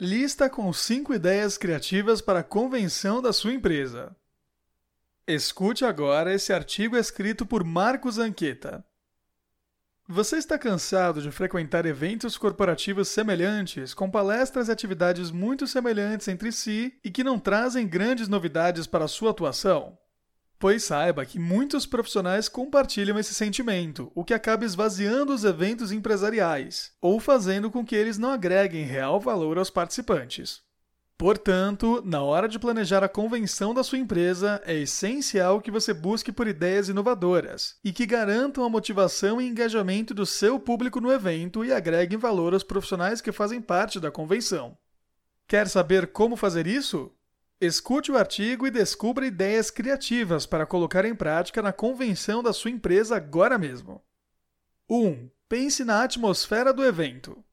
Lista com 5 ideias criativas para a convenção da sua empresa. Escute agora esse artigo escrito por Marcos Anqueta. Você está cansado de frequentar eventos corporativos semelhantes, com palestras e atividades muito semelhantes entre si e que não trazem grandes novidades para a sua atuação? Pois saiba que muitos profissionais compartilham esse sentimento, o que acaba esvaziando os eventos empresariais, ou fazendo com que eles não agreguem real valor aos participantes. Portanto, na hora de planejar a convenção da sua empresa, é essencial que você busque por ideias inovadoras e que garantam a motivação e engajamento do seu público no evento e agreguem valor aos profissionais que fazem parte da convenção. Quer saber como fazer isso? Escute o artigo e descubra ideias criativas para colocar em prática na convenção da sua empresa agora mesmo. 1. Pense na atmosfera do evento.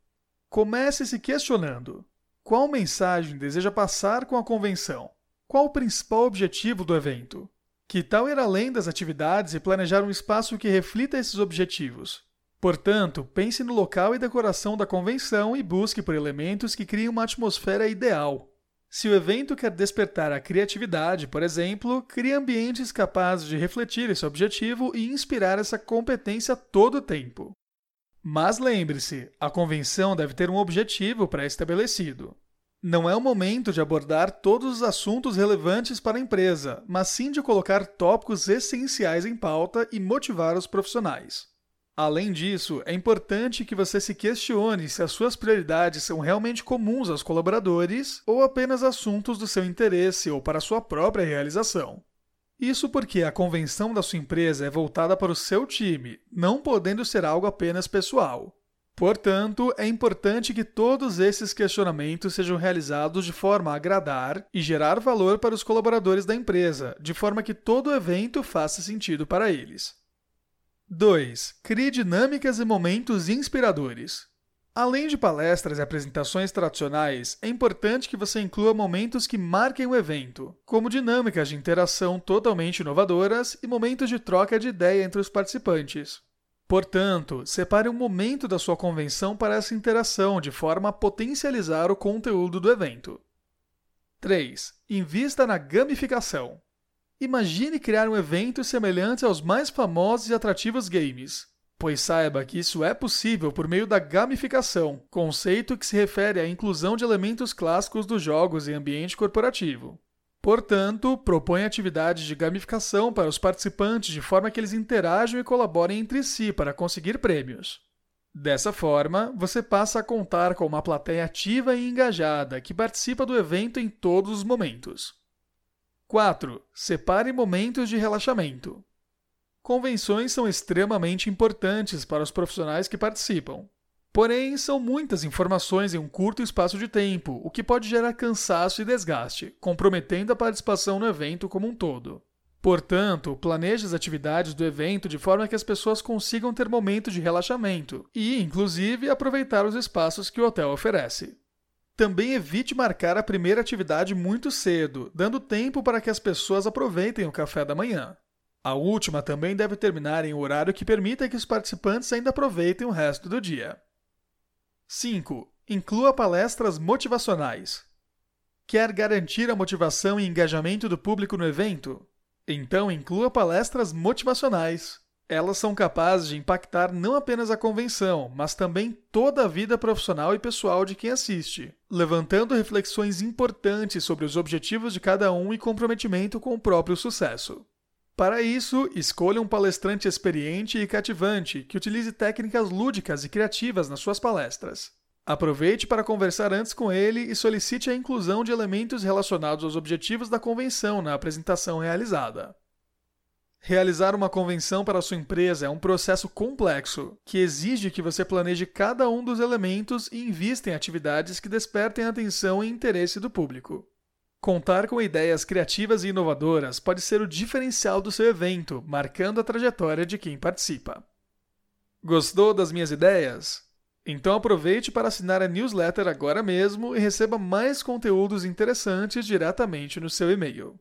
Comece se questionando: qual mensagem deseja passar com a convenção? Qual o principal objetivo do evento? Que tal ir além das atividades e planejar um espaço que reflita esses objetivos? Portanto, pense no local e decoração da convenção e busque por elementos que criem uma atmosfera ideal. Se o evento quer despertar a criatividade, por exemplo, crie ambientes capazes de refletir esse objetivo e inspirar essa competência todo o tempo. Mas lembre-se, a convenção deve ter um objetivo pré-estabelecido. Não é o momento de abordar todos os assuntos relevantes para a empresa, mas sim de colocar tópicos essenciais em pauta e motivar os profissionais. Além disso, é importante que você se questione se as suas prioridades são realmente comuns aos colaboradores ou apenas assuntos do seu interesse ou para sua própria realização. Isso porque a convenção da sua empresa é voltada para o seu time, não podendo ser algo apenas pessoal. Portanto, é importante que todos esses questionamentos sejam realizados de forma a agradar e gerar valor para os colaboradores da empresa, de forma que todo o evento faça sentido para eles. 2. Crie dinâmicas e momentos inspiradores. Além de palestras e apresentações tradicionais, é importante que você inclua momentos que marquem o evento, como dinâmicas de interação totalmente inovadoras e momentos de troca de ideia entre os participantes. Portanto, separe um momento da sua convenção para essa interação de forma a potencializar o conteúdo do evento. 3. Invista na gamificação. Imagine criar um evento semelhante aos mais famosos e atrativos games, pois saiba que isso é possível por meio da gamificação, conceito que se refere à inclusão de elementos clássicos dos jogos em ambiente corporativo. Portanto, propõe atividades de gamificação para os participantes de forma que eles interajam e colaborem entre si para conseguir prêmios. Dessa forma, você passa a contar com uma plateia ativa e engajada que participa do evento em todos os momentos. 4. Separe momentos de relaxamento. Convenções são extremamente importantes para os profissionais que participam. Porém, são muitas informações em um curto espaço de tempo, o que pode gerar cansaço e desgaste, comprometendo a participação no evento como um todo. Portanto, planeje as atividades do evento de forma que as pessoas consigam ter momentos de relaxamento e, inclusive, aproveitar os espaços que o hotel oferece. Também evite marcar a primeira atividade muito cedo, dando tempo para que as pessoas aproveitem o café da manhã. A última também deve terminar em um horário que permita que os participantes ainda aproveitem o resto do dia. 5. Inclua palestras motivacionais. Quer garantir a motivação e engajamento do público no evento? Então inclua palestras motivacionais. Elas são capazes de impactar não apenas a convenção, mas também toda a vida profissional e pessoal de quem assiste, levantando reflexões importantes sobre os objetivos de cada um e comprometimento com o próprio sucesso. Para isso, escolha um palestrante experiente e cativante que utilize técnicas lúdicas e criativas nas suas palestras. Aproveite para conversar antes com ele e solicite a inclusão de elementos relacionados aos objetivos da convenção na apresentação realizada. Realizar uma convenção para sua empresa é um processo complexo, que exige que você planeje cada um dos elementos e invista em atividades que despertem a atenção e interesse do público. Contar com ideias criativas e inovadoras pode ser o diferencial do seu evento, marcando a trajetória de quem participa. Gostou das minhas ideias? Então aproveite para assinar a newsletter agora mesmo e receba mais conteúdos interessantes diretamente no seu e-mail.